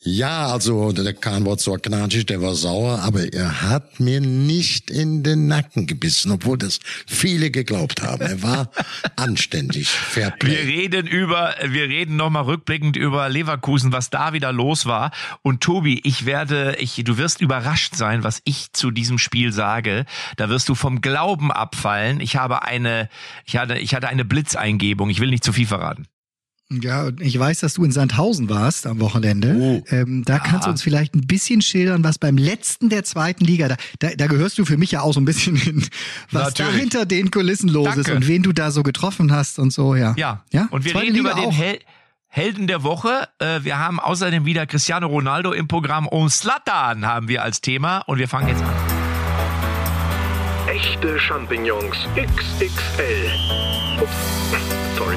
Ja, also der Kahn war knatschig, der war sauer, aber er hat mir nicht in den Nacken gebissen, obwohl das viele geglaubt haben. Er war anständig, fair play. Wir reden über, wir reden nochmal rückblickend über Leverkusen, was da wieder los war. Und Tobi, ich werde, ich, du wirst überrascht sein, was ich zu diesem Spiel sage. Da wirst du vom Glauben abfallen. Ich habe eine, ich hatte, ich hatte eine Blitzeingebung. Ich will nicht zu viel verraten. Ja, ich weiß, dass du in Sandhausen warst am Wochenende. Oh. Ähm, da kannst du uns vielleicht ein bisschen schildern, was beim letzten der zweiten Liga, da, da, da gehörst du für mich ja auch so ein bisschen hin, was Natürlich. da hinter den Kulissen los Danke. ist und wen du da so getroffen hast und so, ja. Ja, ja? und wir Zweite reden Liga über den Hel Helden der Woche. Äh, wir haben außerdem wieder Cristiano Ronaldo im Programm und Slatan haben wir als Thema und wir fangen jetzt an. Echte Champignons XXL. Ups, sorry.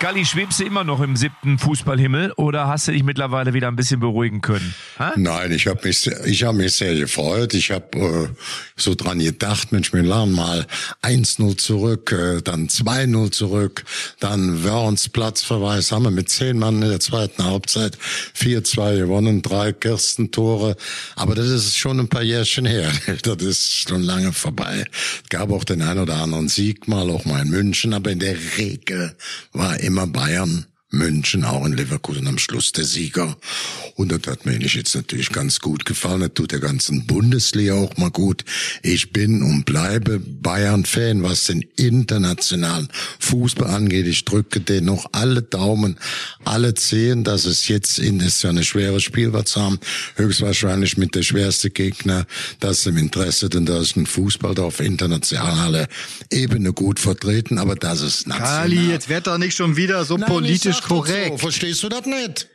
Galli, schwebst du immer noch im siebten Fußballhimmel oder hast du dich mittlerweile wieder ein bisschen beruhigen können? Ha? Nein, ich habe mich, ich habe mich sehr gefreut. Ich habe äh, so dran gedacht, Mensch, wir lernen mal 1-0 zurück, äh, dann 2-0 zurück, dann Wörns Platzverweis haben wir mit zehn Mann in der zweiten Halbzeit 4-2 gewonnen, drei Kirstentore. Aber das ist schon ein paar Jährchen her. Das ist schon lange vorbei. Es gab auch den ein oder anderen Sieg mal, auch mal in München, aber in der Regel war immer Bayern München, auch in Leverkusen am Schluss der Sieger. Und das hat mir jetzt natürlich ganz gut gefallen. Das tut der ganzen Bundesliga auch mal gut. Ich bin und bleibe Bayern-Fan, was den internationalen Fußball angeht. Ich drücke den noch alle Daumen, alle Zehen, dass es jetzt in, das ist ja eine schwere Spiel, was haben. Höchstwahrscheinlich mit der schwerste Gegner, dass im Interesse denn da ist ein Fußball da auf internationaler Ebene gut vertreten, aber das ist national. Kali, jetzt wird doch nicht schon wieder so Nein, politisch politisch korrekt. So. Verstehst du das nicht?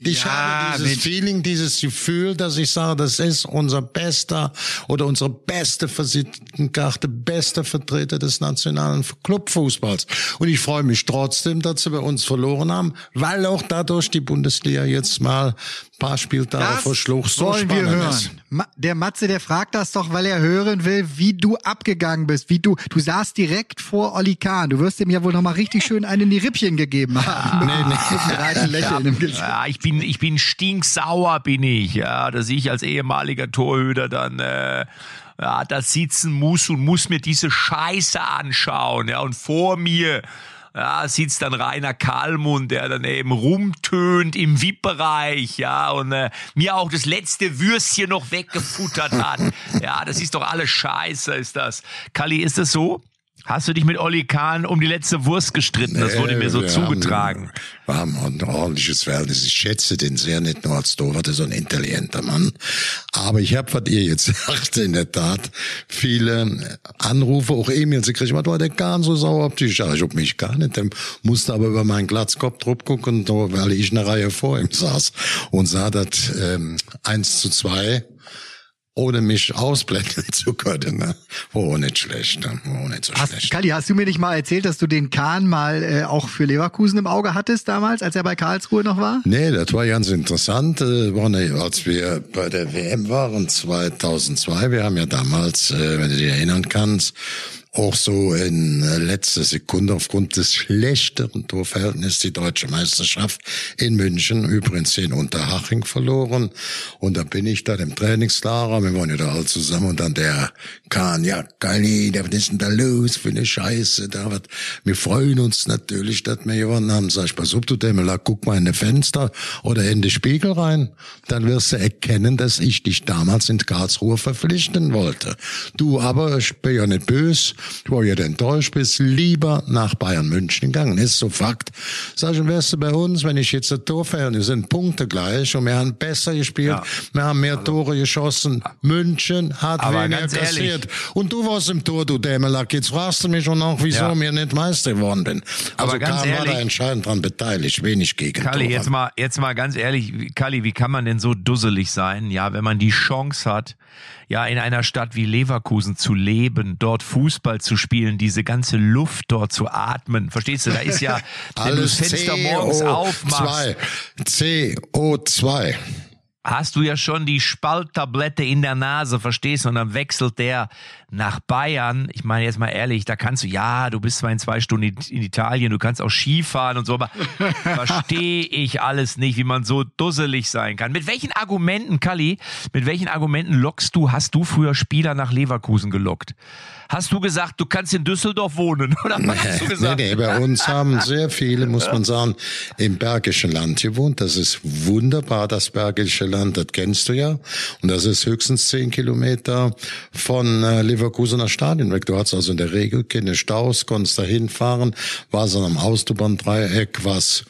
Ich ja, habe dieses Feeling, dieses Gefühl, dass ich sage, das ist unser bester oder unsere beste Visitenkarte, bester Vertreter des nationalen Clubfußballs. Und ich freue mich trotzdem, dass sie bei uns verloren haben, weil auch dadurch die Bundesliga jetzt mal paar Spieltage vor Schluss so wollen wir hören. Ist. Der Matze, der fragt das doch, weil er hören will, wie du abgegangen bist, wie du, du saßt direkt vor Olli Kahn. Du wirst ihm ja wohl noch mal richtig schön einen in die Rippchen gegeben haben. Nee, nee. Lächeln im Gesicht. Ja, ich bin, ich bin stinksauer, bin ich, ja, dass ich als ehemaliger Torhüter dann, äh, ja, da sitzen muss und muss mir diese Scheiße anschauen, ja, und vor mir, ja, sitzt dann Rainer Kalmund, der dann eben rumtönt im VIP-Bereich, ja, und äh, mir auch das letzte Würstchen noch weggefuttert hat. Ja, das ist doch alles Scheiße, ist das. Kali, ist das so? Hast du dich mit Olli Kahn um die letzte Wurst gestritten? Nee, das wurde mir so wir zugetragen. Haben, wir haben ein ordentliches Verhältnis. Ich schätze den sehr, nicht nur als Torwart, so ein intelligenter Mann. Aber ich habe, was ihr jetzt sagt, in der Tat viele Anrufe, auch E-Mails gekriegt. Was war der Kahn so sauer auf dich? Ich hab mich gar nicht. Der musste aber über meinen Glatzkopf drauf gucken, weil ich eine Reihe vor ihm saß und sah das ähm, 1 zu 2 ohne mich ausblenden zu können. Ne? Oh, nicht schlecht, ne? oh, nicht so hast, schlecht. Kali, hast du mir nicht mal erzählt, dass du den Kahn mal äh, auch für Leverkusen im Auge hattest damals, als er bei Karlsruhe noch war? Nee, das war ganz interessant. Äh, war ne, als wir bei der WM waren 2002, wir haben ja damals, äh, wenn du dich erinnern kannst, auch so in letzter Sekunde aufgrund des schlechteren Torverhältnisses die deutsche Meisterschaft in München, übrigens in Unterhaching verloren. Und da bin ich da im Trainingslager, wir waren ja da alle zusammen und dann der Kahn, ja, Kali, was ist denn da los für eine Scheiße? Da wird, wir freuen uns natürlich, dass wir gewonnen haben. Sag ich, pass auf, du Dämmler, guck mal in die Fenster oder in den Spiegel rein. Dann wirst du erkennen, dass ich dich damals in Karlsruhe verpflichten wollte. Du aber, ich bin ja nicht böse, du ja enttäuscht bist, lieber nach Bayern München gegangen. Ist so Fakt. Sag ich, wärst du bei uns, wenn ich jetzt ein Tor wir sind Punkte gleich und wir haben besser gespielt, ja. wir haben mehr Tore geschossen. München hat aber weniger kassiert. Ehrlich. Und du warst im Tor, du Dämelack. Jetzt fragst du mich schon noch, wieso ja. mir nicht Meister geworden bin. Also aber ganz war da entscheidend dran beteiligt, wenig gegen Kalli, jetzt mal, jetzt mal ganz ehrlich, Kalli, wie kann man denn so dusselig sein, ja, wenn man die Chance hat, ja, in einer Stadt wie Leverkusen zu leben, dort Fußball zu spielen, diese ganze Luft dort zu atmen. Verstehst du? Da ist ja, wenn du das Fenster morgens aufmachst. CO2 hast du ja schon die Spalttablette in der Nase, verstehst du? Und dann wechselt der nach Bayern. Ich meine jetzt mal ehrlich, da kannst du, ja, du bist zwar in zwei Stunden in Italien, du kannst auch Skifahren und so, aber verstehe ich alles nicht, wie man so dusselig sein kann. Mit welchen Argumenten, Kalli, mit welchen Argumenten lockst du, hast du früher Spieler nach Leverkusen gelockt? Hast du gesagt, du kannst in Düsseldorf wohnen? Oder was hast du gesagt? Nee, nee, bei uns haben sehr viele, muss man sagen, im Bergischen Land gewohnt. Das ist wunderbar, das Bergische Land, das kennst du ja. Und das ist höchstens zehn Kilometer von äh, Leverkusener Stadion weg. Du hast also in der Regel keine Staus, konntest da hinfahren, war so am Autobahndreieck, was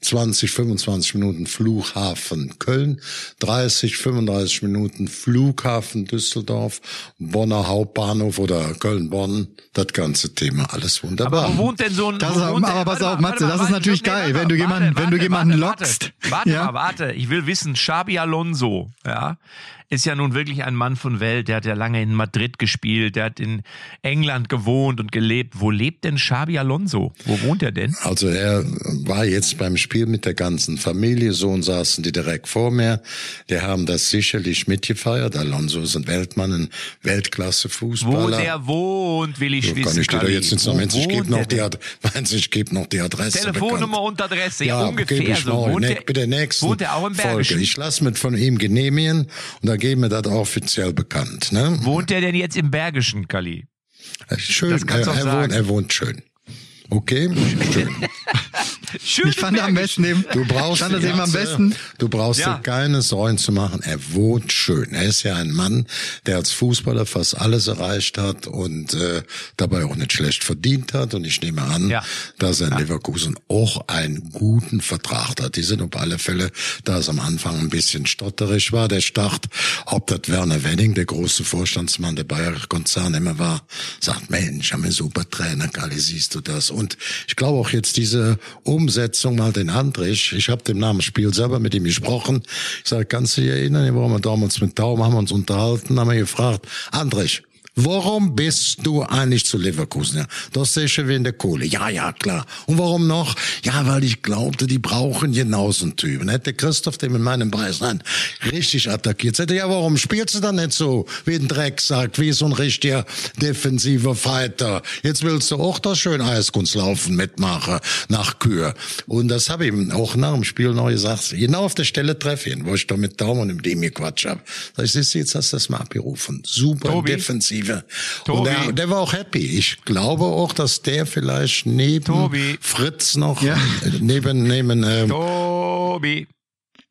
20, 25 Minuten Flughafen Köln, 30, 35 Minuten Flughafen Düsseldorf, Bonner Hauptbahnhof oder Köln-Bonn, das ganze Thema, alles wunderbar. Aber wo wohnt denn so ein... Das aber pass auf, Matze, das ist natürlich geil, wenn du jemanden, wenn du jemanden lockst. Warte, warte mal, warte, ich will wissen, Xabi Alonso, ja, ist ja nun wirklich ein Mann von Welt. Der hat ja lange in Madrid gespielt, der hat in England gewohnt und gelebt. Wo lebt denn Xabi Alonso? Wo wohnt er denn? Also er war jetzt beim Spiel mit der ganzen Familie. Sohn saßen die direkt vor mir. Die haben das sicherlich mitgefeiert. Alonso ist ein Weltmann, ein Weltklasse-Fußballer. Wo der wohnt, will ich so, wissen. Kann ich dir da jetzt nicht sagen. Meinst, ich gebe noch, die, meinst, ich gebe noch die Adresse. Telefonnummer bekannt. und Adresse, ja, ja ungefähr ich so. Wohnt ne, der, bitte nächsten wohnt er auch im Bergischen? Folge. Ich lasse mit von ihm genehmigen und dann geben wir das offiziell bekannt. Ne? Wohnt er denn jetzt im Bergischen, Kali? Schön, er, er, wohnt, er wohnt schön. Okay, schön. Schön ich fand am besten eben, du brauchst fand das eben am besten. Du brauchst ja. dir keine Sorgen zu machen. Er wohnt schön. Er ist ja ein Mann, der als Fußballer fast alles erreicht hat und äh, dabei auch nicht schlecht verdient hat. Und ich nehme an, ja. dass er in ja. Leverkusen auch einen guten Vertrag hat. Die sind auf alle Fälle, da es am Anfang ein bisschen stotterig war, der Start, ob das Werner Wenning, der große Vorstandsmann der Bayer Konzern immer war, sagt, Mensch, haben wir super Trainer, Gali, siehst du das? Und ich glaube auch jetzt diese Umsetzung mal den Andrich. Ich habe dem Namen Spiel selber mit ihm gesprochen. Ich sage, kannst du dich erinnern, wo wir damals mit Daumen haben uns unterhalten, haben wir gefragt, Andrich, Warum bist du eigentlich zu Leverkusen? Ja, das ist schon wegen der Kohle. Ja, ja, klar. Und warum noch? Ja, weil ich glaubte, die brauchen genauso einen Typen. Hätte Christoph dem in meinem Preis nein, richtig attackiert. Hätte ja, warum spielst du dann nicht so wie ein Drecksack, wie so ein richtiger defensiver Fighter? Jetzt willst du auch das schön Eiskunstlaufen mitmachen nach Kür. Und das habe ich ihm auch nach dem Spiel noch gesagt. Genau auf der Stelle treffe ihn, wo ich da mit Daumen und im Demi Quatsch habe. Ich, siehst jetzt hast du das mal abgerufen. Super Tobi. defensiv Defensive. Tobi. Und der, der, war auch happy. Ich glaube auch, dass der vielleicht neben Tobi. Fritz noch ja. neben neben ähm, Tobi.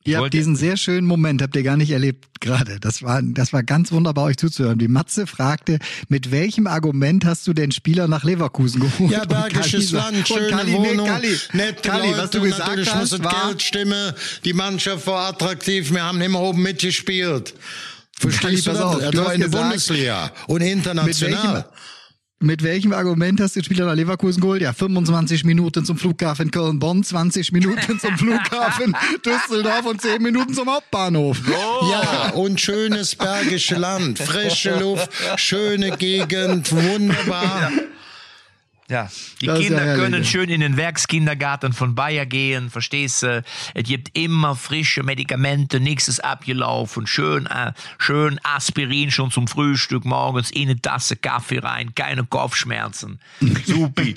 Ihr habt diesen sehr schönen Moment, habt ihr gar nicht erlebt gerade. Das war, das war ganz wunderbar, euch zuzuhören. Die Matze fragte, mit welchem Argument hast du den Spieler nach Leverkusen geholt? Ja, bergisches Land, schöne Kali, Wohnung, nee, Kali, nette Kali, Leute, was du gesagt natürlich hast, muss war, Geld stimmen. Die Mannschaft war attraktiv, wir haben immer oben mitgespielt. Verstehst du das? Auf, du in der Bundesliga und international. Mit welchem Argument hast du den Spieler nach Leverkusen geholt? Ja, 25 Minuten zum Flughafen Köln-Bonn, 20 Minuten zum Flughafen Düsseldorf und 10 Minuten zum Hauptbahnhof. Oh. Ja, und schönes bergische Land, frische Luft, schöne Gegend, wunderbar. Ja. Ja, die das Kinder ja können schön in den Werkskindergarten von Bayer gehen, verstehst du? Es gibt immer frische Medikamente, nichts ist abgelaufen, schön, äh, schön Aspirin schon zum Frühstück morgens, in eine Tasse Kaffee rein, keine Kopfschmerzen. Supi.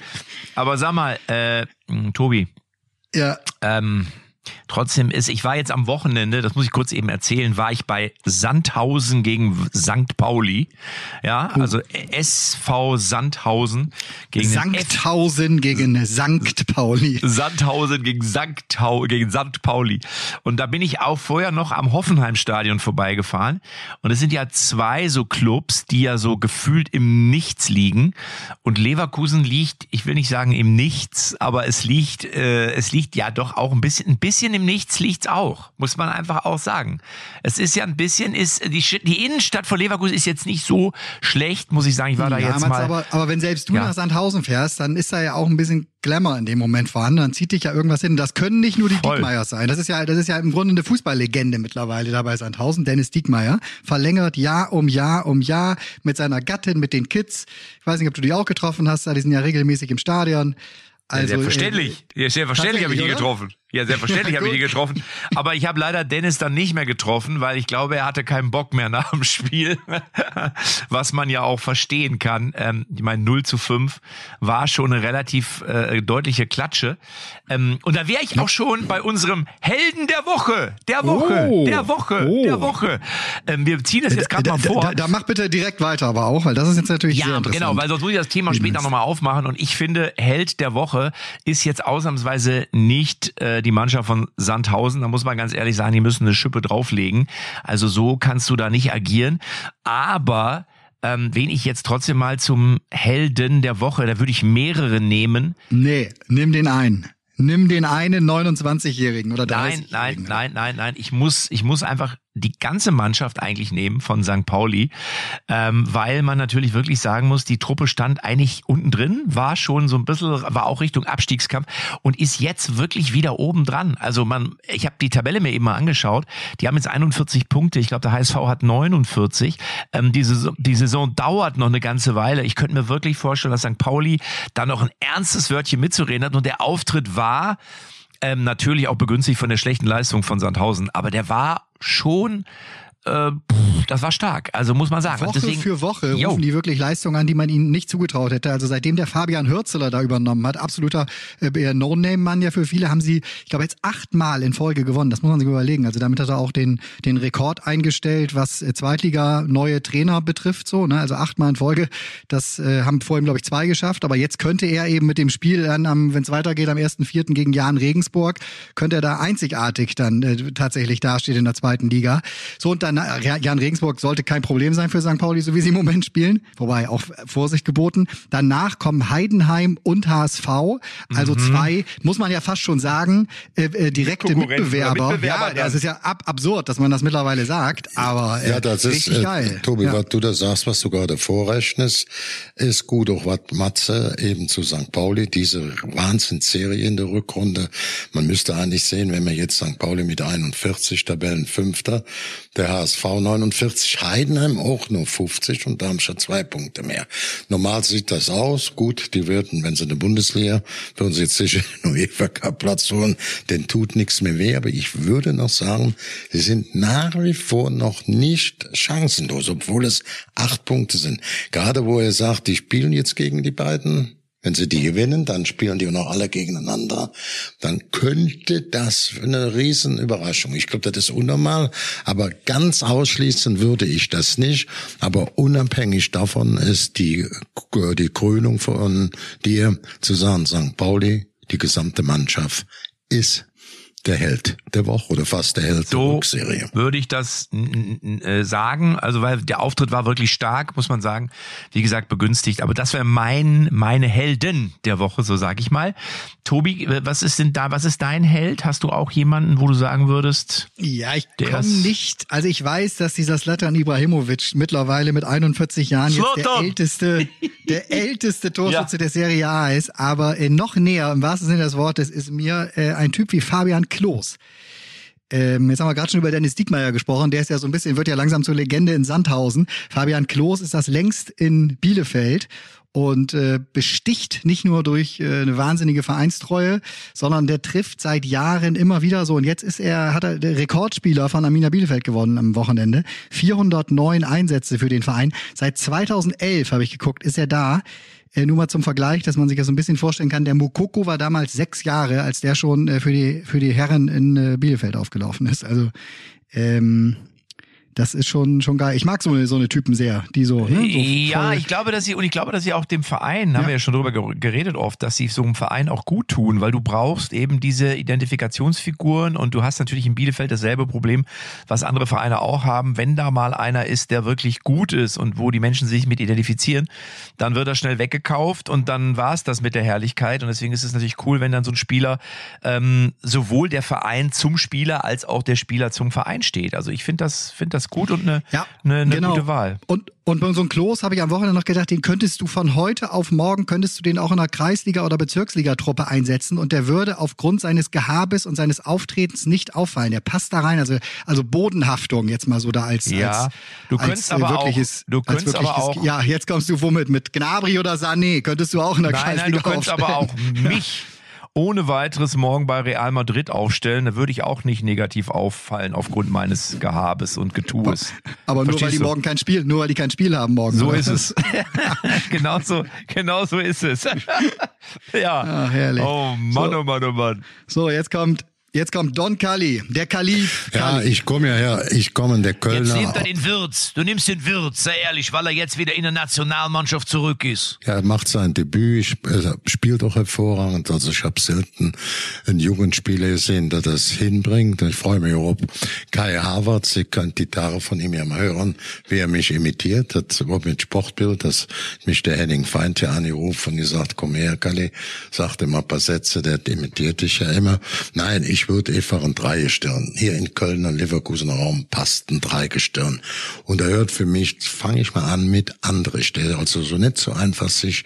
Aber sag mal, äh, Tobi. Ja. Ähm, Trotzdem ist, ich war jetzt am Wochenende, das muss ich kurz eben erzählen, war ich bei Sandhausen gegen St. Pauli. Ja, oh. also SV Sandhausen gegen Sandhausen gegen St. Pauli. Sandhausen gegen St. gegen St. Pauli. Und da bin ich auch vorher noch am Hoffenheim-Stadion vorbeigefahren. Und es sind ja zwei so Clubs, die ja so gefühlt im Nichts liegen. Und Leverkusen liegt, ich will nicht sagen im Nichts, aber es liegt, äh, es liegt ja doch auch ein bisschen, ein bisschen bisschen im Nichts liegt's auch, muss man einfach auch sagen. Es ist ja ein bisschen, ist die, die Innenstadt von Leverkusen ist jetzt nicht so schlecht, muss ich sagen. Ich war da ja, jetzt mal. Aber, aber wenn selbst du ja. nach Sandhausen fährst, dann ist da ja auch ein bisschen Glamour in dem Moment vorhanden. Dann zieht dich ja irgendwas hin. Das können nicht nur die Voll. Sein. Das ist ja, das ist ja im Grunde eine Fußballlegende mittlerweile dabei Sandhausen. Dennis Diekmeyer verlängert Jahr um Jahr um Jahr mit seiner Gattin, mit den Kids. Ich weiß nicht, ob du die auch getroffen hast. Die sind ja regelmäßig im Stadion. Also, ja, selbstverständlich. Äh, ja, selbstverständlich habe ich die getroffen. Ja, selbstverständlich habe ich die getroffen. Aber ich habe leider Dennis dann nicht mehr getroffen, weil ich glaube, er hatte keinen Bock mehr nach dem Spiel. Was man ja auch verstehen kann. Ähm, ich meine, 0 zu 5 war schon eine relativ äh, deutliche Klatsche. Ähm, und da wäre ich auch schon bei unserem Helden der Woche. Der Woche. Oh, der Woche. Oh. Der Woche. Ähm, wir ziehen das jetzt gerade mal vor. Da, da, da, mach bitte direkt weiter, aber auch, weil das ist jetzt natürlich ja, sehr interessant. genau, weil sonst muss ich das Thema später nochmal aufmachen. Und ich finde, Held der Woche ist jetzt ausnahmsweise nicht äh, die Mannschaft von Sandhausen. Da muss man ganz ehrlich sagen, die müssen eine Schippe drauflegen. Also so kannst du da nicht agieren. Aber ähm, wen ich jetzt trotzdem mal zum Helden der Woche, da würde ich mehrere nehmen. Nee, nimm den einen. Nimm den einen 29-Jährigen oder 30-Jährigen. Nein, nein, nein, nein, nein. Ich muss, ich muss einfach die ganze Mannschaft eigentlich nehmen von St. Pauli, ähm, weil man natürlich wirklich sagen muss, die Truppe stand eigentlich unten drin, war schon so ein bisschen, war auch Richtung Abstiegskampf und ist jetzt wirklich wieder oben dran. Also man, ich habe die Tabelle mir eben mal angeschaut, die haben jetzt 41 Punkte, ich glaube der HSV hat 49. Ähm, die, Saison, die Saison dauert noch eine ganze Weile. Ich könnte mir wirklich vorstellen, dass St. Pauli da noch ein ernstes Wörtchen mitzureden hat und der Auftritt war, ähm, natürlich auch begünstigt von der schlechten Leistung von Sandhausen, aber der war schon äh, das war stark. Also muss man sagen. Woche deswegen, für Woche rufen yo. die wirklich Leistungen an, die man ihnen nicht zugetraut hätte. Also seitdem der Fabian Hürzeler da übernommen hat, absoluter äh, No-Name-Mann ja für viele, haben sie, ich glaube, jetzt achtmal in Folge gewonnen. Das muss man sich überlegen. Also damit hat er auch den, den Rekord eingestellt, was äh, Zweitliga neue Trainer betrifft. So, ne? Also achtmal in Folge. Das äh, haben vorhin, glaube ich, zwei geschafft. Aber jetzt könnte er eben mit dem Spiel dann, wenn es weitergeht, am 1.4. gegen Jan Regensburg, könnte er da einzigartig dann äh, tatsächlich dastehen in der zweiten Liga. So, und dann Jan Regensburg sollte kein Problem sein für St. Pauli, so wie sie im Moment spielen. Wobei auch Vorsicht geboten. Danach kommen Heidenheim und HSV. Also mhm. zwei, muss man ja fast schon sagen, äh, äh, direkte Mitbewerber. Mitbewerber. Ja, das ist ja ab absurd, dass man das mittlerweile sagt. Aber äh, ja, das ist äh, geil. Tobi, ja. was du da sagst, was du gerade vorrechnest, ist gut. Auch was Matze eben zu St. Pauli, diese Wahnsinnsserie in der Rückrunde. Man müsste eigentlich sehen, wenn wir jetzt St. Pauli mit 41 Tabellen Fünfter, der HSV 49, Heidenheim auch nur 50 und Darmstadt zwei Punkte mehr. Normal sieht das aus. Gut, die würden, wenn sie eine Bundesliga, würden sie jetzt sicher nur UEFA Cup Platz holen, denn tut nichts mehr weh. Aber ich würde noch sagen, sie sind nach wie vor noch nicht chancenlos, obwohl es acht Punkte sind. Gerade wo er sagt, die spielen jetzt gegen die beiden wenn sie die gewinnen, dann spielen die noch alle gegeneinander. Dann könnte das eine Riesenüberraschung. Ich glaube, das ist unnormal, aber ganz ausschließen würde ich das nicht. Aber unabhängig davon ist die, die Krönung von dir zu sagen, St. Pauli, die gesamte Mannschaft ist der Held der Woche oder fast der Held so der Rückserie. Würde ich das äh, sagen, also weil der Auftritt war wirklich stark, muss man sagen. Wie gesagt, begünstigt, aber das wäre mein meine Helden der Woche, so sage ich mal. Tobi, was ist denn da, was ist dein Held? Hast du auch jemanden, wo du sagen würdest? Ja, ich komme nicht, also ich weiß, dass dieser Slatan Ibrahimovic mittlerweile mit 41 Jahren jetzt der älteste der älteste Torschütze ja. der Serie A ist, aber äh, noch näher im wahrsten Sinne des Wortes ist mir äh, ein Typ wie Fabian Klos. Ähm, jetzt haben wir gerade schon über Dennis Diekmeyer gesprochen. Der ist ja so ein bisschen, wird ja langsam zur Legende in Sandhausen. Fabian Klos ist das längst in Bielefeld und äh, besticht nicht nur durch äh, eine wahnsinnige Vereinstreue, sondern der trifft seit Jahren immer wieder so. Und jetzt ist er, hat er der Rekordspieler von Amina Bielefeld gewonnen am Wochenende. 409 Einsätze für den Verein. Seit 2011 habe ich geguckt, ist er da. Äh, nur mal zum Vergleich, dass man sich das so ein bisschen vorstellen kann. Der Mukoko war damals sechs Jahre, als der schon äh, für die für die Herren in äh, Bielefeld aufgelaufen ist. Also ähm, Das ist schon, schon geil. Ich mag so eine, so eine Typen sehr, die so. Ne, so ja, ich glaube, dass sie, und ich glaube, dass sie auch dem Verein, ja. haben wir ja schon drüber geredet oft, dass sie so einem Verein auch gut tun, weil du brauchst eben diese Identifikationsfiguren und du hast natürlich in Bielefeld dasselbe Problem, was andere Vereine auch haben. Wenn da mal einer ist, der wirklich gut ist und wo die Menschen sich mit identifizieren, dann wird er schnell weggekauft und dann war es das mit der Herrlichkeit. Und deswegen ist es natürlich cool, wenn dann so ein Spieler ähm, sowohl der Verein zum Spieler als auch der Spieler zum Verein steht. Also ich finde das, finde das gut und eine, ja, eine, eine genau. gute Wahl. Und und bei so einem Klos habe ich am Wochenende noch gedacht, den könntest du von heute auf morgen, könntest du den auch in einer Kreisliga- oder Bezirksligatruppe einsetzen und der würde aufgrund seines Gehabes und seines Auftretens nicht auffallen. Der passt da rein, also, also Bodenhaftung jetzt mal so da als, ja, als, du könntest als, aber wirkliches, auch, du könntest aber auch, ja, jetzt kommst du womit? Mit Gnabry oder Sané könntest du auch in der nein, Kreisliga Nein, du könntest aufstellen. aber auch mich ohne weiteres morgen bei Real Madrid aufstellen, da würde ich auch nicht negativ auffallen aufgrund meines Gehabes und Getues. Aber nur weil die morgen kein Spiel, nur weil die kein Spiel haben morgen. So ist es. genau so, genau so ist es. ja. Ach, herrlich. Oh Mann, so. oh Mann, oh Mann. So, jetzt kommt Jetzt kommt Don Kali, der Kalif. Ja, ich komme ja her, ich komme der Kölner. Jetzt nimmt er den Wirtz. Du nimmst den Wirtz, sei ehrlich, weil er jetzt wieder in der Nationalmannschaft zurück ist. Ja, er macht sein Debüt, er spielt auch hervorragend. Also ich habe selten einen Jugendspieler gesehen, der das hinbringt. Ich freue mich auch, ob Kai Havertz, ich kann die Gitarre von ihm ja mal hören, wie er mich imitiert hat, überhaupt mit Sportbild, dass mich der Henning Feind ja angerufen und gesagt, komm her, Kali, sagte mal ein paar Sätze, der imitiert dich ja immer. Nein, ich würde einfach ein Dreigestirn. Hier in Köln und Leverkusener Raum passt ein Dreigestirn. Und er hört für mich, fange ich mal an mit andere Stelle. Also so nicht so einfach sich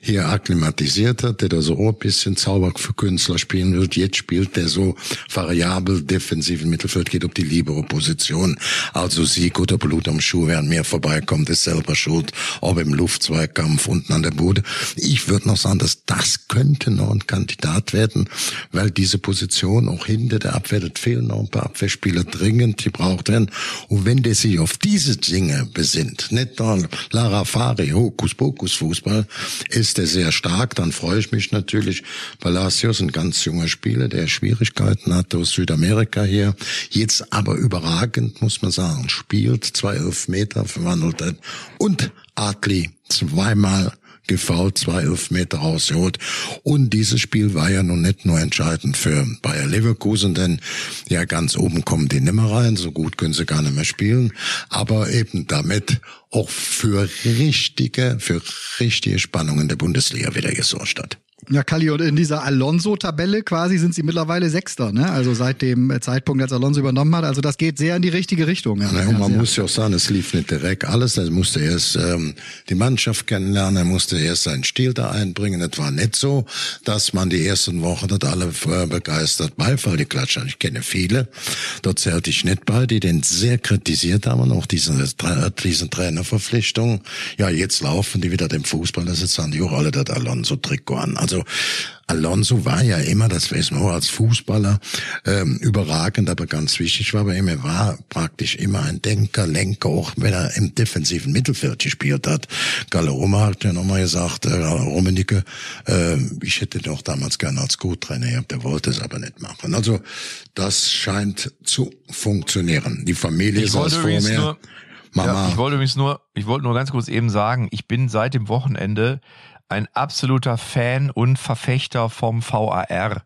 hier akklimatisiert hat, der da so ein bisschen Zauber für Künstler spielen wird. Jetzt spielt der so variabel defensiven Mittelfeld, geht auf die libere Position. Also Sieg oder Blut am Schuh, während mir vorbeikommt, ist selber schuld. Ob im Luftzweikampf unten an der Bude. Ich würde noch sagen, dass das könnte noch ein Kandidat werden, weil diese Position auch hinter der Abwehr, das fehlen noch ein paar Abwehrspieler dringend, die braucht er. Und wenn der sich auf diese Dinge besinnt, nicht nur Lara Fari, Hokus Pokus Fußball, ist er sehr stark, dann freue ich mich natürlich. Palacios, ein ganz junger Spieler, der Schwierigkeiten hat aus Südamerika hier, jetzt aber überragend, muss man sagen, spielt zwei Elfmeter verwandelt und Adli zweimal gefault, zwei Elfmeter rausgeholt. Und dieses Spiel war ja nun nicht nur entscheidend für Bayer Leverkusen, denn ja ganz oben kommen die nimmer rein, so gut können sie gar nicht mehr spielen, aber eben damit auch für richtige, für richtige Spannungen der Bundesliga wieder gesorgt hat. Ja, Kali, und in dieser Alonso-Tabelle quasi sind sie mittlerweile Sechster, ne? Also seit dem Zeitpunkt, als Alonso übernommen hat. Also das geht sehr in die richtige Richtung. Ja, ja man muss ja auch sagen, es lief nicht direkt alles. Er musste erst ähm, die Mannschaft kennenlernen, er musste erst seinen Stil da einbringen. Es war nicht so, dass man die ersten Wochen dort alle äh, begeistert Beifall die klatschen. Ich kenne viele, dort zählte ich nicht bei, die den sehr kritisiert haben und auch diese, diese Trainerverpflichtung. Ja, jetzt laufen die wieder dem Fußball, das ist dann die auch alle das Alonso-Trikot an. Also also Alonso war ja immer, das wissen wir auch als Fußballer, ähm, überragend, aber ganz wichtig war bei ihm, er war praktisch immer ein Denker, Lenker, auch wenn er im defensiven Mittelfeld gespielt hat. Galle Roma hat ja nochmal gesagt, äh, Rummenigge, äh, ich hätte doch damals gerne als Co-Trainer gehabt, der wollte es aber nicht machen. Also das scheint zu funktionieren. Die Familie ich saß vor mir. Mama. Ja, ich wollte übrigens nur, ich wollte nur ganz kurz eben sagen, ich bin seit dem Wochenende ein absoluter Fan und Verfechter vom VAR.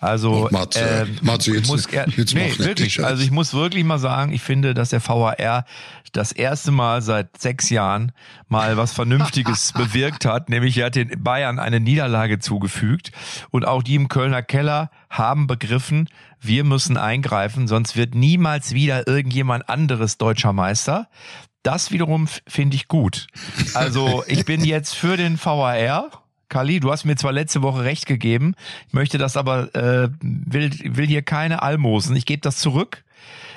Also Matze, äh, Matze, jetzt, muss er, jetzt nee, wirklich. Also ich muss wirklich mal sagen, ich finde, dass der VAR das erste Mal seit sechs Jahren mal was Vernünftiges bewirkt hat, nämlich er hat den Bayern eine Niederlage zugefügt und auch die im Kölner Keller haben begriffen, wir müssen eingreifen, sonst wird niemals wieder irgendjemand anderes deutscher Meister. Das wiederum finde ich gut. Also ich bin jetzt für den VAR. Kali, du hast mir zwar letzte Woche recht gegeben, ich möchte das aber, äh, will, will hier keine Almosen. Ich gebe das zurück.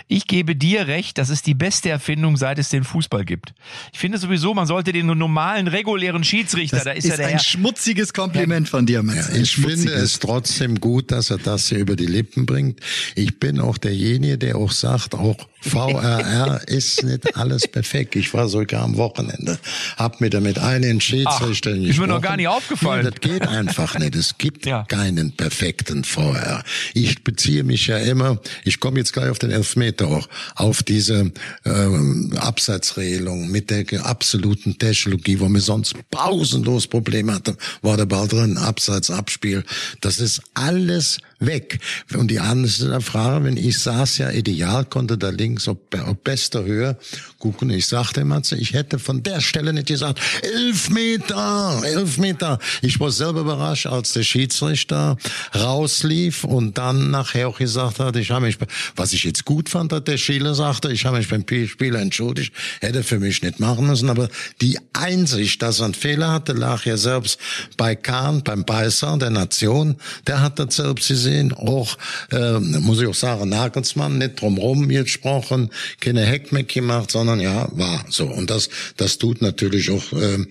Ich gebe dir recht, das ist die beste Erfindung, seit es den Fußball gibt. Ich finde sowieso, man sollte den normalen, regulären Schiedsrichter, das da ist, ist ja der ein schmutziges Kompliment von dir, Mats. Ja, ich finde es trotzdem gut, dass er das hier über die Lippen bringt. Ich bin auch derjenige, der auch sagt, auch VRR ist nicht alles perfekt. Ich war sogar am Wochenende, hab mir damit einen Schiedsrichter gesprochen. Ist mir noch gar nicht aufgefallen. Ja, das geht einfach nicht. Es gibt ja. keinen perfekten VR. Ich beziehe mich ja immer, ich komme jetzt gleich auf den Elfmeter hätte auch auf diese ähm, Abseitsregelung mit der absoluten Technologie, wo wir sonst pausenlos Probleme hatten, war der Ball drin, Abseits, Abspiel. Das ist alles weg. Und die andere Frage, wenn ich saß ja ideal, konnte da links auf, auf bester Höhe gucken. Ich sagte immer, ich hätte von der Stelle nicht gesagt, elf Meter, elf Meter. Ich war selber überrascht, als der Schiedsrichter rauslief und dann nachher auch gesagt hat, ich habe mich, was ich jetzt gut fand, hat der Schieler sagte, ich habe mich beim Spieler entschuldigt, hätte für mich nicht machen müssen, aber die Einsicht, dass er einen Fehler hatte, lag ja selbst bei Kahn, beim Beißer der Nation, der hat das selbst gesehen gesehen, auch, äh, muss ich auch sagen, Nagelsmann, nicht drumherum gesprochen, keine Heckmeck gemacht, sondern ja, war so. Und das, das tut natürlich auch äh,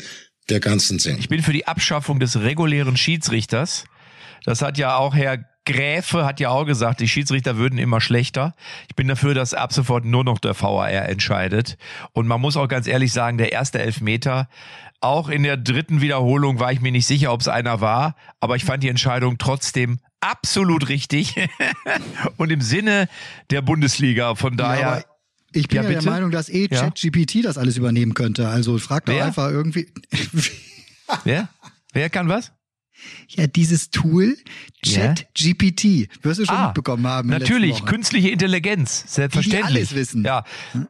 der ganzen Sinn. Ich bin für die Abschaffung des regulären Schiedsrichters. Das hat ja auch Herr Gräfe hat ja auch gesagt, die Schiedsrichter würden immer schlechter. Ich bin dafür, dass ab sofort nur noch der VAR entscheidet. Und man muss auch ganz ehrlich sagen, der erste Elfmeter, auch in der dritten Wiederholung war ich mir nicht sicher, ob es einer war, aber ich fand die Entscheidung trotzdem absolut richtig und im Sinne der Bundesliga. Von daher. Ja, ich bin ja, ja der Meinung, dass eh ChatGPT das alles übernehmen könnte. Also frag doch Wer? einfach irgendwie. Wer? Wer kann was? Ja, dieses Tool, Chat GPT, wirst du schon ah, mitbekommen haben. Natürlich, künstliche Intelligenz, selbstverständlich. Die, alles wissen. Ja,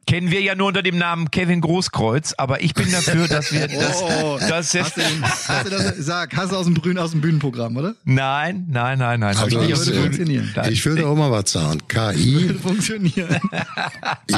kennen wir ja nur unter dem Namen Kevin Großkreuz, aber ich bin dafür, dass wir das. Oh, das hast, du hast du das, sag, hast du aus dem, Bühnen, aus dem Bühnenprogramm, oder? Nein, nein, nein, nein. Also ich, würde funktionieren. Ich würde auch mal was sagen. KI. Würde funktionieren.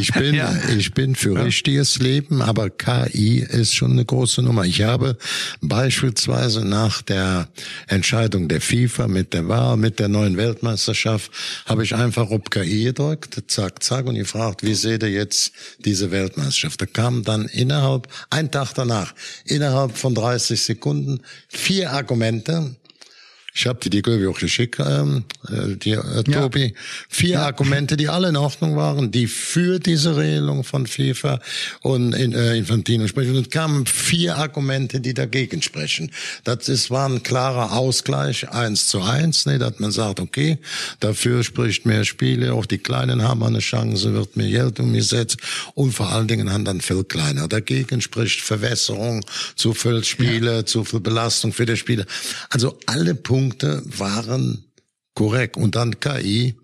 Ich bin, ja. ich bin für ja. richtiges Leben, aber KI ist schon eine große Nummer. Ich habe beispielsweise nach der Entscheidung der FIFA mit der Wahl, mit der neuen Weltmeisterschaft, habe ich einfach auf KI gedrückt, zack, zack, und gefragt, wie seht ihr jetzt diese Weltmeisterschaft? Da kam dann innerhalb, ein Tag danach, innerhalb von 30 Sekunden vier Argumente, ich habe die, die glaube ich auch geschickt, ähm, äh, die, äh, Tobi. Ja. Vier ja. Argumente, die alle in Ordnung waren, die für diese Regelung von FIFA und in, äh, Infantino sprechen. Und es kamen vier Argumente, die dagegen sprechen. Das ist, war ein klarer Ausgleich, eins zu eins, ne, dass man sagt, okay, dafür spricht mehr Spiele, auch die Kleinen haben eine Chance, wird mehr Geld umgesetzt und vor allen Dingen haben dann viel kleiner. Dagegen spricht Verwässerung, zu viel Spiele, ja. zu viel Belastung für die Spieler. Also alle Punkte Punkte waren korrekt. Und dann KI,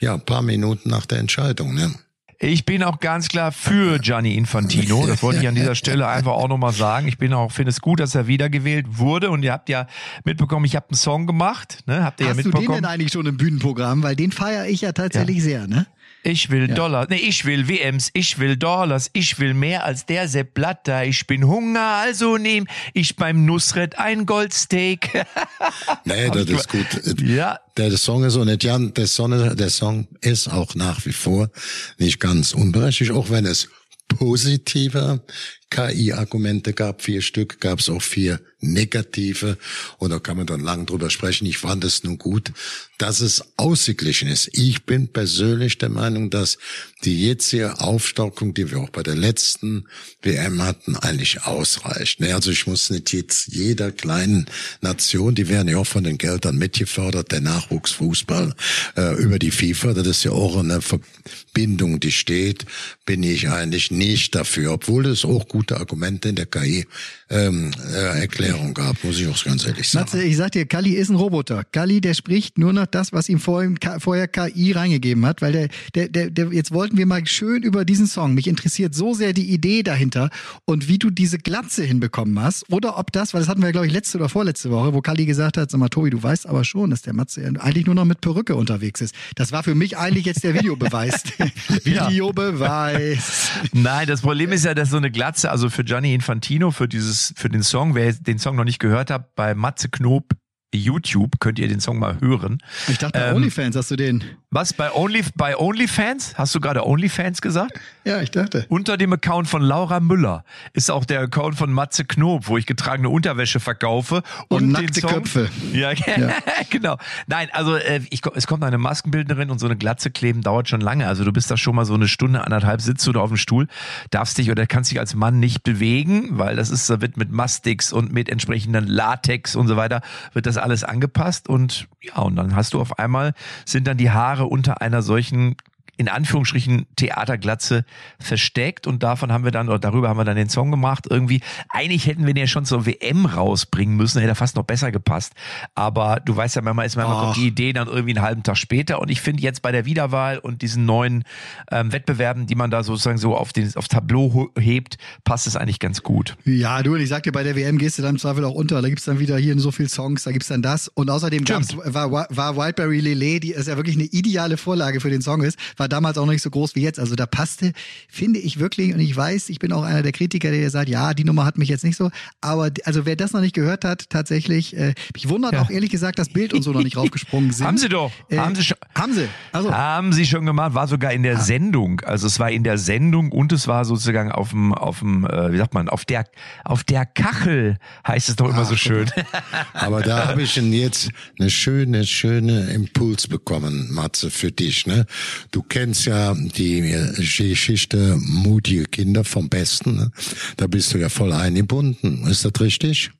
ja, ein paar Minuten nach der Entscheidung. Ne? Ich bin auch ganz klar für Gianni Infantino. Das wollte ich an dieser Stelle einfach auch nochmal sagen. Ich bin auch, finde es gut, dass er wiedergewählt wurde. Und ihr habt ja mitbekommen, ich habe einen Song gemacht. Ne? Habt ihr Hast ja mitbekommen? du den denn eigentlich schon im Bühnenprogramm? Weil den feiere ich ja tatsächlich ja. sehr, ne? Ich will ja. Dollars, nee, ich will WMs, ich will Dollars, ich will mehr als der Sepp Blatter. Ich bin Hunger, also nehm ich beim Nusret ein Goldsteak. nee, das ist gut. Ja. Der Song ist auch nicht, Jan, der Song, der Song ist auch nach wie vor nicht ganz unberechtigt, auch wenn es positive KI-Argumente gab, vier Stück, gab es auch vier negative. Und da kann man dann lang drüber sprechen. Ich fand es nun gut, dass es ausgeglichen ist. Ich bin persönlich der Meinung, dass die jetzige Aufstockung, die wir auch bei der letzten WM hatten, eigentlich ausreicht. Ne, also ich muss nicht jetzt jeder kleinen Nation, die werden ja auch von den Geldern mitgefördert, der Nachwuchsfußball äh, über die FIFA, das ist ja auch eine Verbindung, die steht, bin ich eigentlich nicht dafür, obwohl es auch gute Argumente in der KI ähm, äh, Erklärung gab, muss ich auch ganz ehrlich sagen. Matze, ich sag dir, Kali ist ein Roboter. Kali, der spricht nur noch das, was ihm vorhin, vorher KI reingegeben hat, weil der, der, der, der, jetzt wollten wir mal schön über diesen Song. Mich interessiert so sehr die Idee dahinter und wie du diese Glatze hinbekommen hast. Oder ob das, weil das hatten wir, glaube ich, letzte oder vorletzte Woche, wo Kali gesagt hat, sag mal, Tobi, du weißt aber schon, dass der Matze eigentlich nur noch mit Perücke unterwegs ist. Das war für mich eigentlich jetzt der Videobeweis. Videobeweis. Nein, das Problem ist ja, dass so eine Glatze, also für Gianni Infantino, für dieses, für den Song, wer den Song noch nicht gehört hat, bei Matze Knob YouTube könnt ihr den Song mal hören. Ich dachte, bei ähm, OnlyFans hast du den. Was? Bei, Only, bei OnlyFans? Hast du gerade OnlyFans gesagt? Ja, ich dachte. Unter dem Account von Laura Müller ist auch der Account von Matze Knob, wo ich getragene Unterwäsche verkaufe. Und, und nackte Köpfe. Ja, ja, genau. Nein, also äh, ich, es kommt eine Maskenbildnerin und so eine Glatze kleben dauert schon lange. Also du bist da schon mal so eine Stunde, anderthalb sitzt du da auf dem Stuhl, darfst dich oder kannst dich als Mann nicht bewegen, weil das ist, da wird mit Mastix und mit entsprechenden Latex und so weiter, wird das alles angepasst und ja, und dann hast du auf einmal, sind dann die Haare unter einer solchen in Anführungsstrichen Theaterglatze versteckt und davon haben wir dann, oder darüber haben wir dann den Song gemacht. Irgendwie, eigentlich hätten wir den ja schon zur WM rausbringen müssen, hätte er fast noch besser gepasst. Aber du weißt ja, manchmal ist manchmal kommt die Idee dann irgendwie einen halben Tag später und ich finde jetzt bei der Wiederwahl und diesen neuen ähm, Wettbewerben, die man da sozusagen so auf den, aufs Tableau hebt, passt es eigentlich ganz gut. Ja, du, und ich sag dir, bei der WM gehst du dann im Zweifel auch unter. Da gibt's dann wieder hier so viele Songs, da gibt's dann das. Und außerdem war, war Wildberry Lele, die ist ja wirklich eine ideale Vorlage für den Song ist, war damals auch noch nicht so groß wie jetzt. Also da passte, finde ich wirklich, und ich weiß, ich bin auch einer der Kritiker, der sagt, ja, die Nummer hat mich jetzt nicht so. Aber also wer das noch nicht gehört hat, tatsächlich, äh, mich wundert ja. auch ehrlich gesagt, das Bild und so noch nicht raufgesprungen sind. haben sie doch. Äh, haben sie schon. Haben sie. Also. Haben sie schon gemacht, war sogar in der ah. Sendung. Also es war in der Sendung und es war sozusagen auf dem, auf dem, äh, wie sagt man, auf der, auf der Kachel heißt es doch immer Ach, so schön. Aber da habe ich jetzt eine schöne, schöne Impuls bekommen, Matze, für dich. Ne? Du kennst ja die Geschichte mutige Kinder vom Besten. Ne? Da bist du ja voll eingebunden. Ist das richtig?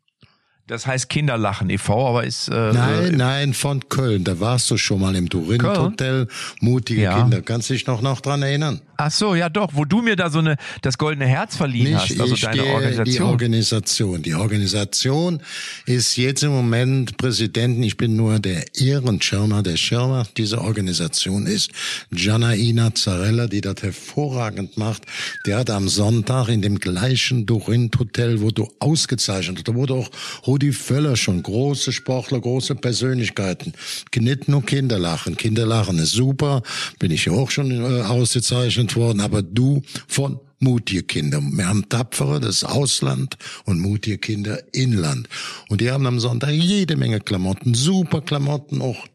Das heißt Kinderlachen e.V., aber ist. Äh, nein, nein, von Köln. Da warst du schon mal im Dorint Hotel. Mutige ja. Kinder. Kannst dich noch, noch dran erinnern? Ach so, ja doch, wo du mir da so eine das goldene Herz verliehen Nicht hast, also deine Organisation. Die Organisation, die Organisation ist jetzt im Moment Präsidenten. Ich bin nur der Ehrenschirmer, der Schirmer dieser Organisation ist Giannaina Zarella, die das hervorragend macht. Der hat am Sonntag in dem gleichen Dorint Hotel, wo du ausgezeichnet, da wurde auch Rudi Völler schon, große Sportler, große Persönlichkeiten. Nicht nur Kinderlachen. Kinderlachen ist super, bin ich ja auch schon äh, ausgezeichnet worden, aber du von mutige Kinder. Wir haben tapfere, das Ausland und mutige Kinder Inland. Und die haben am Sonntag jede Menge Klamotten, super Klamotten. Auch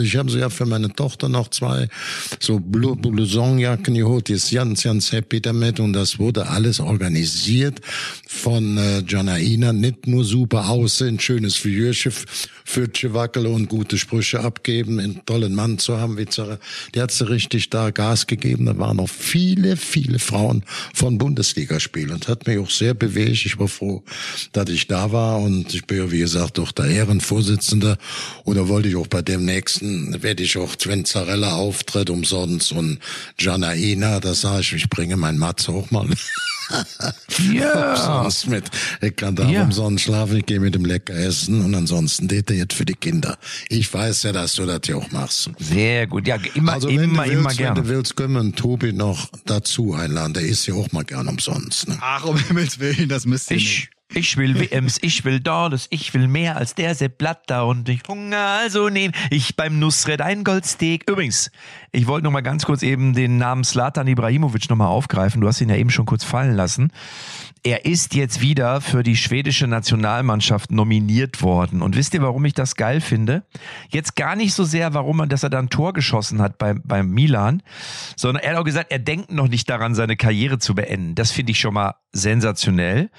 ich habe so ja für meine Tochter noch zwei so Blousonjacken geholt. Die ist ganz, ganz happy damit und das wurde alles organisiert von äh, Janaina. Nicht nur super aussehen, schönes Figürchen Pfötchen wackeln und gute Sprüche abgeben, einen tollen Mann zu haben, wie. Der hat sie richtig da Gas gegeben. Da waren noch viele, viele Frauen von Bundesligaspielen und hat mich auch sehr bewegt. Ich war froh, dass ich da war und ich bin ja, wie gesagt, auch der Ehrenvorsitzende oder wollte ich auch bei dem nächsten, werde ich auch Sven Zarella auftritt umsonst und Janaina, da sage ich, ich bringe mein Matze auch mal. ja. Umsonst mit. Ich kann da ja. umsonst schlafen, ich gehe mit dem lecker essen und ansonsten detailliert für die Kinder. Ich weiß ja, dass du das ja auch machst. Sehr gut. Ja, immer, also, immer, willst, immer gerne. Wenn du willst, können wir einen Tobi noch dazu einladen. Der ist ja auch mal gern umsonst. Ne? Ach, um Himmels Willen, das müsst ihr ich, nicht. Ich will WMs, ich will Dorles, ich will mehr als der Sepp Blatter und ich Hunger, also nehm ich beim Nussred ein Goldsteak. Übrigens, ich wollte noch mal ganz kurz eben den Namen Slatan Ibrahimovic noch mal aufgreifen. Du hast ihn ja eben schon kurz fallen lassen. Er ist jetzt wieder für die schwedische Nationalmannschaft nominiert worden. Und wisst ihr, warum ich das geil finde? Jetzt gar nicht so sehr, warum man, dass er da ein Tor geschossen hat beim, beim Milan, sondern er hat auch gesagt, er denkt noch nicht daran, seine Karriere zu beenden. Das finde ich schon mal sensationell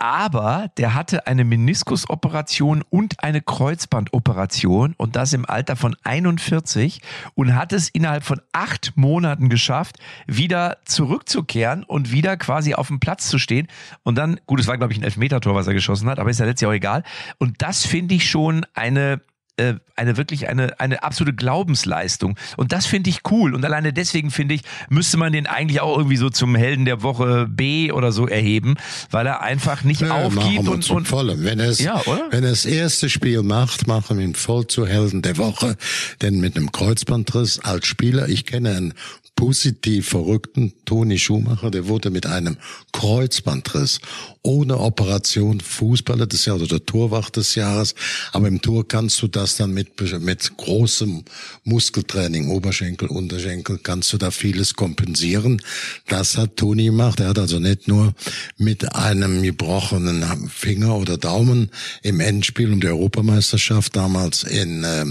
aber der hatte eine Meniskusoperation und eine Kreuzbandoperation und das im Alter von 41 und hat es innerhalb von acht Monaten geschafft, wieder zurückzukehren und wieder quasi auf dem Platz zu stehen. Und dann, gut, es war glaube ich ein Elfmetertor, was er geschossen hat, aber ist ja letztes Jahr auch egal. Und das finde ich schon eine äh, eine wirklich eine, eine absolute Glaubensleistung. Und das finde ich cool. Und alleine deswegen finde ich, müsste man den eigentlich auch irgendwie so zum Helden der Woche B oder so erheben, weil er einfach nicht ja, aufgibt und, und voll. Wenn es, ja, wenn er das erste Spiel macht, machen wir ihn voll zu Helden der Woche. Denn mit einem Kreuzbandriss als Spieler, ich kenne einen positiv verrückten Toni Schumacher, der wurde mit einem Kreuzbandriss ohne Operation Fußballer des Jahres oder Torwart des Jahres. Aber im Tor kannst du das dann mit, mit großem Muskeltraining, Oberschenkel, Unterschenkel, kannst du da vieles kompensieren. Das hat Toni gemacht. Er hat also nicht nur mit einem gebrochenen Finger oder Daumen im Endspiel um die Europameisterschaft damals in äh,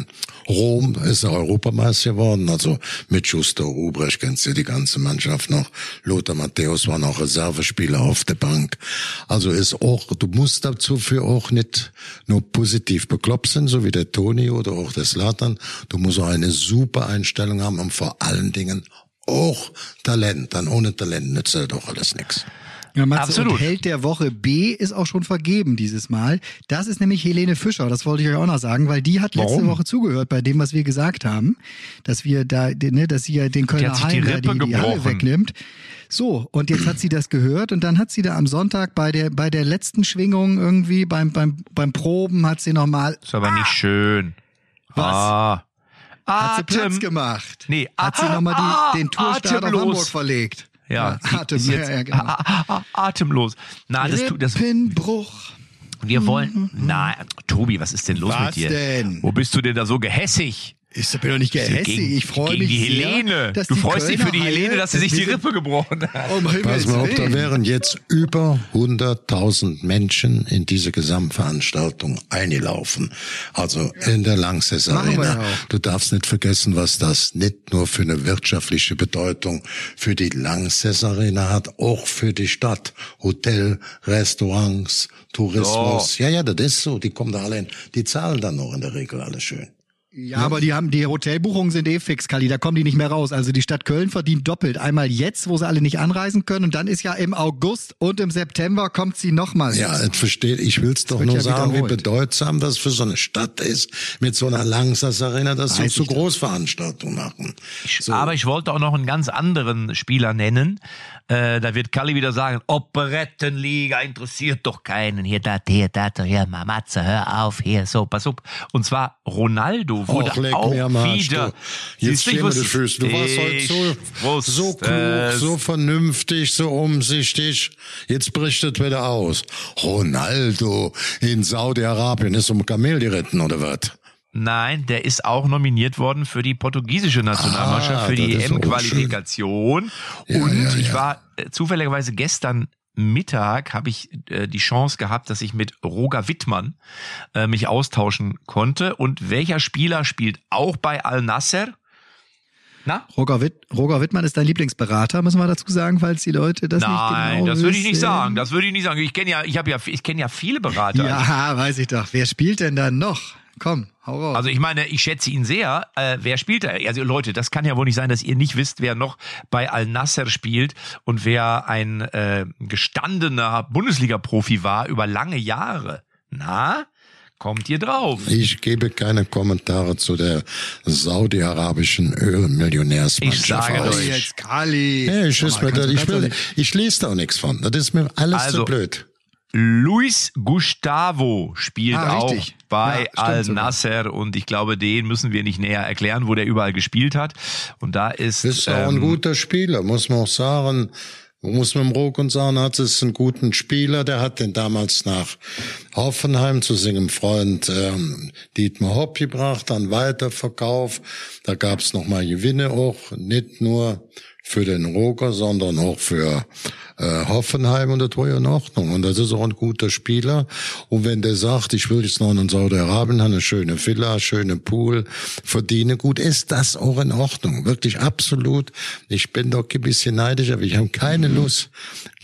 Rom ist er Europameister geworden, also mit Schuster, Ubrecht kennst du die ganze Mannschaft noch. Lothar Matthäus war noch Reservespieler auf der Bank. Also ist auch, du musst dazu für auch nicht nur positiv bekloppt sein, so wie der Toni oder auch der Slatan. Du musst auch eine super Einstellung haben und vor allen Dingen auch Talent. Dann ohne Talent nützt er doch alles nichts. Ja, Matze, Absolut. Und Held der Woche B ist auch schon vergeben dieses Mal. Das ist nämlich Helene Fischer. Das wollte ich euch auch noch sagen, weil die hat letzte Warum? Woche zugehört bei dem, was wir gesagt haben, dass wir da, ne, dass sie ja den Kölner Heim die, die, die Halle wegnimmt. So, und jetzt hat sie das gehört und dann hat sie da am Sonntag bei der, bei der letzten Schwingung irgendwie beim, beim, beim Proben hat sie nochmal. Ist aber ah, nicht schön. Was? Ah. Hat sie Platz gemacht? Nee, hat sie nochmal ah, den Tourstart auf Hamburg verlegt. Ja, ja Atem, jetzt, ja, genau. atemlos. Na, das tut das. Rippenbruch. Wir wollen. Na, Tobi, was ist denn los was mit dir? Denn? Wo bist du denn da so gehässig? Ich bin doch nicht gehässig. Ich freue mich die Helene. Sehr, du freust Kölner dich für die Helene, dass sie sich die Rippe gebrochen hat. Oh Pass mal auf, da wären jetzt über 100.000 Menschen in diese Gesamtveranstaltung eingelaufen. Also in der Langsess Arena. Du darfst nicht vergessen, was das nicht nur für eine wirtschaftliche Bedeutung für die Langsess Arena hat, auch für die Stadt. Hotel, Restaurants, Tourismus. So. Ja, ja, das ist so. Die kommen da alle hin. Die zahlen dann noch in der Regel alles schön. Ja, aber die haben die Hotelbuchungen sind eh fix, Kali, da kommen die nicht mehr raus. Also die Stadt Köln verdient doppelt. Einmal jetzt, wo sie alle nicht anreisen können und dann ist ja im August und im September kommt sie nochmal. Ja, ich verstehe, ich will's doch nur ja sagen, wie bedeutsam das für so eine Stadt ist, mit so einer Langsas Arena, dass sie so Großveranstaltungen machen. So. Aber ich wollte auch noch einen ganz anderen Spieler nennen, äh, da wird Kalli wieder sagen, Operettenliga interessiert doch keinen. Hier, da, hier, da, hier, Matze, hör auf, hier, so, pass auf. Und zwar Ronaldo wurde Och, auch wieder. Jetzt stehen wir die Füße. Du warst heute so, so klug, so vernünftig, so umsichtig. Jetzt bricht wieder aus. Ronaldo in Saudi-Arabien ist um Kamel geritten, oder was? Nein, der ist auch nominiert worden für die portugiesische Nationalmannschaft, ah, für die EM-Qualifikation. Ja, und ja, ja. ich war äh, zufälligerweise gestern Mittag habe ich äh, die Chance gehabt, dass ich mit Roger Wittmann äh, mich austauschen konnte. Und welcher Spieler spielt auch bei Al Nasser? Na? Roger, Witt, Roger Wittmann ist dein Lieblingsberater, müssen wir dazu sagen, falls die Leute das Nein, nicht genau Nein, das würde ich nicht sagen. Das würde ich nicht sagen. Ich kenne ja, ich habe ja, ich kenne ja viele Berater. Ja, weiß ich doch. Wer spielt denn dann noch? Komm, hau raus. Also ich meine, ich schätze ihn sehr. Äh, wer spielt da? Also Leute, das kann ja wohl nicht sein, dass ihr nicht wisst, wer noch bei Al Nasser spielt und wer ein äh, gestandener Bundesliga-Profi war über lange Jahre. Na? Kommt ihr drauf? Ich gebe keine Kommentare zu der saudi-arabischen Ölmillionärsmannschaft. Ich sage euch jetzt Kali. Ja, ich, ist mir da, ich, will, ich lese da auch nichts von. Das ist mir alles also, zu blöd. Luis Gustavo spielt ah, auch bei ja, Al Nasser und ich glaube, den müssen wir nicht näher erklären, wo der überall gespielt hat. Und da ist. Ist ähm, auch ein ähm, guter Spieler, muss man auch sagen. Muss man im Ruck und sagen, hat es einen guten Spieler, der hat den damals nach Hoffenheim zu seinem Freund ähm, Dietmar Hopp gebracht, dann weiterverkauf. Da gab's nochmal Gewinne auch, nicht nur für den Roger, sondern auch für äh, Hoffenheim und das war ja in Ordnung. Und das ist auch ein guter Spieler. Und wenn der sagt, ich will jetzt noch in Saudi-Arabien, eine schöne Villa, schöne Pool, verdiene gut, ist das auch in Ordnung. Wirklich absolut. Ich bin doch ein bisschen neidisch, aber ich habe keine Lust.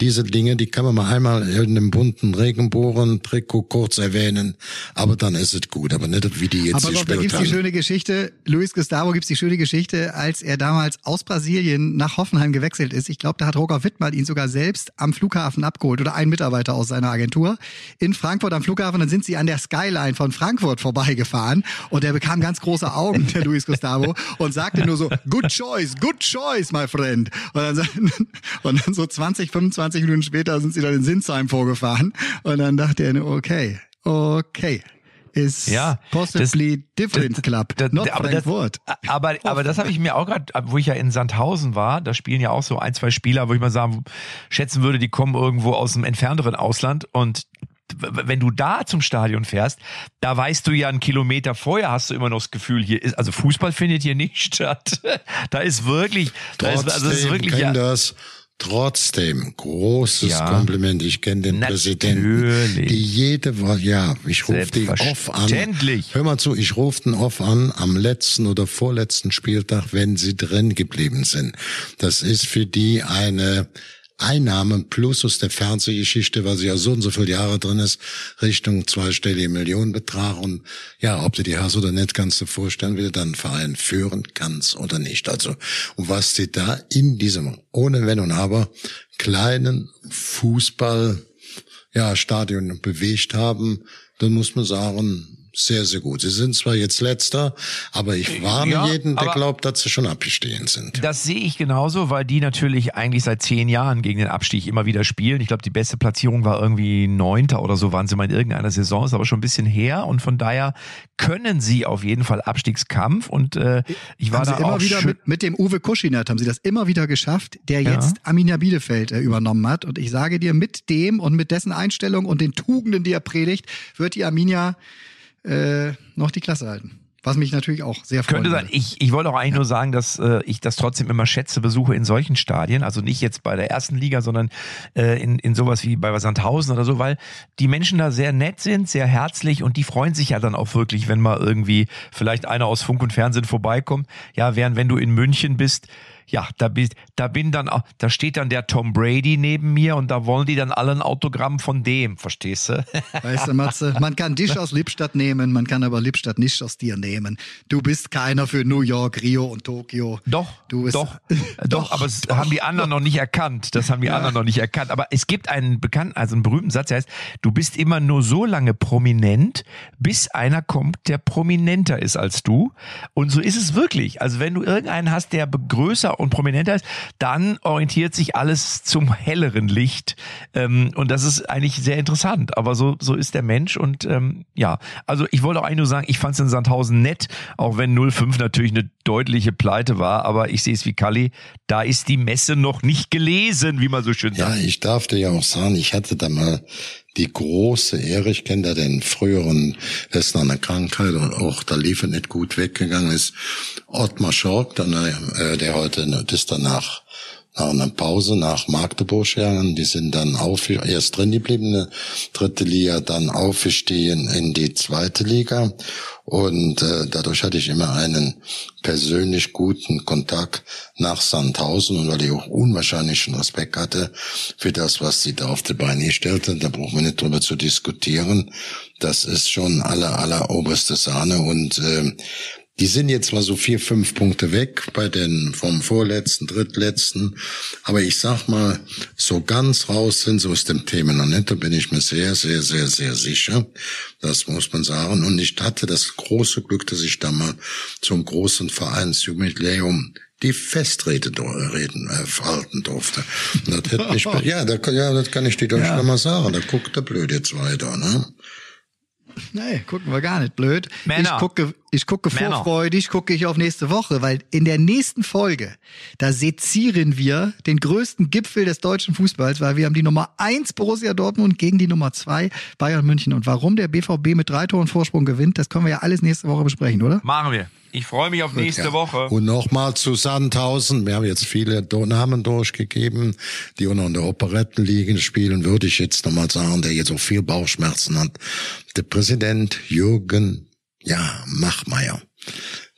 Diese Dinge, die kann man mal einmal in einem bunten Regenbogen-Trikot kurz erwähnen, aber dann ist es gut. Aber nicht, wie die jetzt aber gespielt doch, da gibt's haben. die schöne Geschichte, Luis Gustavo gibt's die schöne Geschichte, als er damals aus Brasilien nach Hoffenheim gewechselt ist. Ich glaube, da hat Roger Wittmann ihn sogar selbst am Flughafen abgeholt oder ein Mitarbeiter aus seiner Agentur in Frankfurt am Flughafen. Dann sind sie an der Skyline von Frankfurt vorbeigefahren und er bekam ganz große Augen, der Luis Gustavo, und sagte nur so, good choice, good choice, my friend. Und dann, und dann so 20, 25 Minuten später sind sie dann in Sinsheim vorgefahren und dann dachte er, okay, okay, is ja, possibly das, different club, das, not aber. Das, aber, aber das habe ich mir auch gerade, wo ich ja in Sandhausen war, da spielen ja auch so ein, zwei Spieler, wo ich mal sagen, schätzen würde, die kommen irgendwo aus einem entfernteren Ausland und wenn du da zum Stadion fährst, da weißt du ja einen Kilometer vorher hast du immer noch das Gefühl, hier ist, also Fußball findet hier nicht statt. da ist wirklich, da ist, also das ist wirklich, ja, das Trotzdem, großes ja, Kompliment. Ich kenne den natürlich. Präsidenten, die jede Woche, ja, ich rufe die off an. Hör mal zu, ich rufe den off an am letzten oder vorletzten Spieltag, wenn sie drin geblieben sind. Das ist für die eine Einnahmen plus aus der Fernsehgeschichte, weil sie ja so und so viele Jahre drin ist, Richtung zweistellige Millionenbetrag. Und ja, ob du die hast oder nicht, kannst du vorstellen, wie du dann einen Verein führen kannst oder nicht. Also, und was sie da in diesem, ohne Wenn und Aber, kleinen Fußball, ja, Stadion bewegt haben, dann muss man sagen, sehr, sehr gut. Sie sind zwar jetzt letzter, aber ich warne ja, jeden, der glaubt, dass sie schon abgestehen sind. Das sehe ich genauso, weil die natürlich eigentlich seit zehn Jahren gegen den Abstieg immer wieder spielen. Ich glaube, die beste Platzierung war irgendwie neunter oder so, waren sie mal in irgendeiner Saison, ist aber schon ein bisschen her und von daher können sie auf jeden Fall Abstiegskampf und äh, ich war haben da sie immer auch wieder mit, mit, dem Uwe Kuschinert haben sie das immer wieder geschafft, der ja. jetzt Arminia Bielefeld äh, übernommen hat und ich sage dir, mit dem und mit dessen Einstellung und den Tugenden, die er predigt, wird die Arminia äh, noch die Klasse halten. Was mich natürlich auch sehr freut. Könnte sein. Ich, ich wollte auch eigentlich ja. nur sagen, dass äh, ich das trotzdem immer schätze, Besuche in solchen Stadien. Also nicht jetzt bei der ersten Liga, sondern äh, in, in sowas wie bei Sandhausen oder so, weil die Menschen da sehr nett sind, sehr herzlich und die freuen sich ja dann auch wirklich, wenn mal irgendwie vielleicht einer aus Funk und Fernsehen vorbeikommt. Ja, während wenn du in München bist, ja, da, da bin dann, da steht dann der Tom Brady neben mir und da wollen die dann alle ein Autogramm von dem, verstehst du? Weißt du, Matze, man kann dich aus Lippstadt nehmen, man kann aber Lippstadt nicht aus dir nehmen. Du bist keiner für New York, Rio und Tokio. Doch, du bist, doch, doch, aber das doch, haben die anderen doch. noch nicht erkannt. Das haben die ja. anderen noch nicht erkannt. Aber es gibt einen bekannten, also einen berühmten Satz, der heißt, du bist immer nur so lange prominent, bis einer kommt, der prominenter ist als du. Und so ist es wirklich. Also wenn du irgendeinen hast, der größer und prominenter ist, dann orientiert sich alles zum helleren Licht. Ähm, und das ist eigentlich sehr interessant. Aber so, so ist der Mensch. Und ähm, ja, also ich wollte auch eigentlich nur sagen, ich fand es in Sandhausen nett, auch wenn 05 natürlich eine deutliche Pleite war. Aber ich sehe es wie Kalli, da ist die Messe noch nicht gelesen, wie man so schön sagt. Ja, ich darf dir ja auch sagen, ich hatte da mal die große Ehre, ich kenne da den früheren, dessen an der Krankheit und auch da lief er nicht gut weggegangen ist, Ottmar Schork, dann, äh, der heute, das ist danach nach einer Pause nach Magdeburg gegangen. Die sind dann auf, erst drin geblieben, eine dritte Liga, dann aufgestiegen in die zweite Liga. Und äh, dadurch hatte ich immer einen persönlich guten Kontakt nach Sandhausen und weil ich auch unwahrscheinlichen Respekt hatte für das, was sie da auf die Beine stellte, da brauchen wir nicht drüber zu diskutieren. Das ist schon aller, aller oberste Sahne und äh, die sind jetzt mal so vier, fünf Punkte weg bei den vom vorletzten, drittletzten. Aber ich sag mal, so ganz raus sind sie aus dem Thema noch nicht. Da bin ich mir sehr, sehr, sehr, sehr sicher. Das muss man sagen. Und ich hatte das große Glück, dass ich da mal zum großen Vereinsjubiläum die Festrede reden äh, verhalten durfte. das hätte mich, ja, da, ja, das kann ich dir doch ja. mal sagen. Da guckt der blöd jetzt weiter, ne? Nee, gucken wir gar nicht blöd. Männer. Ich gucke, ich gucke Männer. vorfreudig, gucke ich auf nächste Woche, weil in der nächsten Folge, da sezieren wir den größten Gipfel des deutschen Fußballs, weil wir haben die Nummer eins Borussia Dortmund gegen die Nummer zwei Bayern München. Und warum der BVB mit drei Toren Vorsprung gewinnt, das können wir ja alles nächste Woche besprechen, oder? Machen wir. Ich freue mich auf nächste ja. Woche. Und nochmal zu Sandhausen. Wir haben jetzt viele Namen durchgegeben, die unter der Operettenliga spielen, würde ich jetzt nochmal sagen, der jetzt auch viel Bauchschmerzen hat. Der Präsident Jürgen, ja, Machmeier.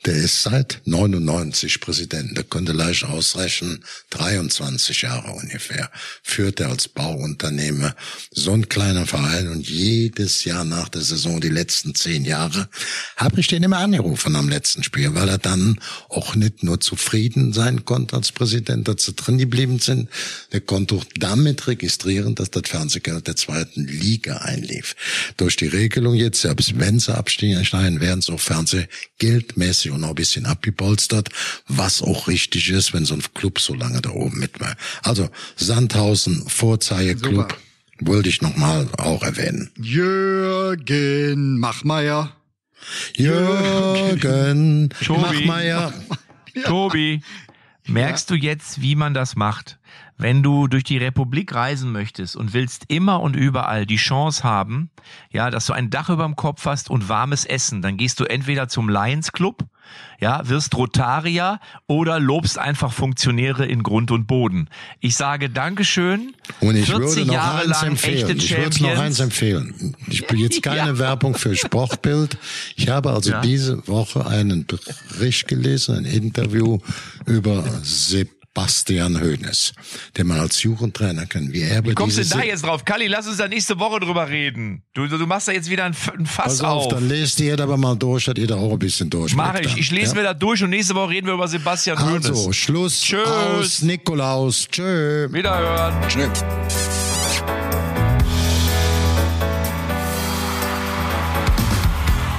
Der ist seit 99 Präsident. Der könnte leicht ausrechnen, 23 Jahre ungefähr. Führt er als Bauunternehmer so ein kleiner Verein und jedes Jahr nach der Saison, die letzten zehn Jahre, habe ich den immer angerufen am letzten Spiel, weil er dann auch nicht nur zufrieden sein konnte als Präsident, dass sie drin geblieben sind. Der konnte auch damit registrieren, dass das Fernsehgeld der zweiten Liga einlief. Durch die Regelung jetzt, selbst wenn sie absteigen, werden sie auch Fernsehgeldmäßig auch noch ein bisschen abgepolstert, was auch richtig ist, wenn so ein Club so lange da oben mit war. Also Sandhausen, Vorzeigeklub, wollte ich nochmal auch erwähnen. Jürgen Machmeier. Jürgen Machmeier. Tobi, merkst du jetzt, wie man das macht? Wenn du durch die Republik reisen möchtest und willst immer und überall die Chance haben, ja, dass du ein Dach über dem Kopf hast und warmes Essen, dann gehst du entweder zum Lions Club ja, wirst Rotarier oder lobst einfach Funktionäre in Grund und Boden. Ich sage Dankeschön. Und ich würde noch Jahre eins empfehlen. ich würde noch eins empfehlen. Ich will jetzt keine ja. Werbung für Sportbild. Ich habe also ja. diese Woche einen Bericht gelesen, ein Interview über Sepp Bastian Hoeneß, den man als Jugendtrainer kennt. Wie, er wie kommst du denn da jetzt drauf? Kalli, lass uns da nächste Woche drüber reden. Du, du machst da jetzt wieder ein, ein Fass Pass auf, auf. Dann lest ihr aber mal durch, dass ihr da auch ein bisschen durch. Mach ich. Ich lese ja? mir da durch und nächste Woche reden wir über Sebastian Hoeneß. Also, Schluss Tschüss. aus Nikolaus. Tschö. Wiederhören. Tschö.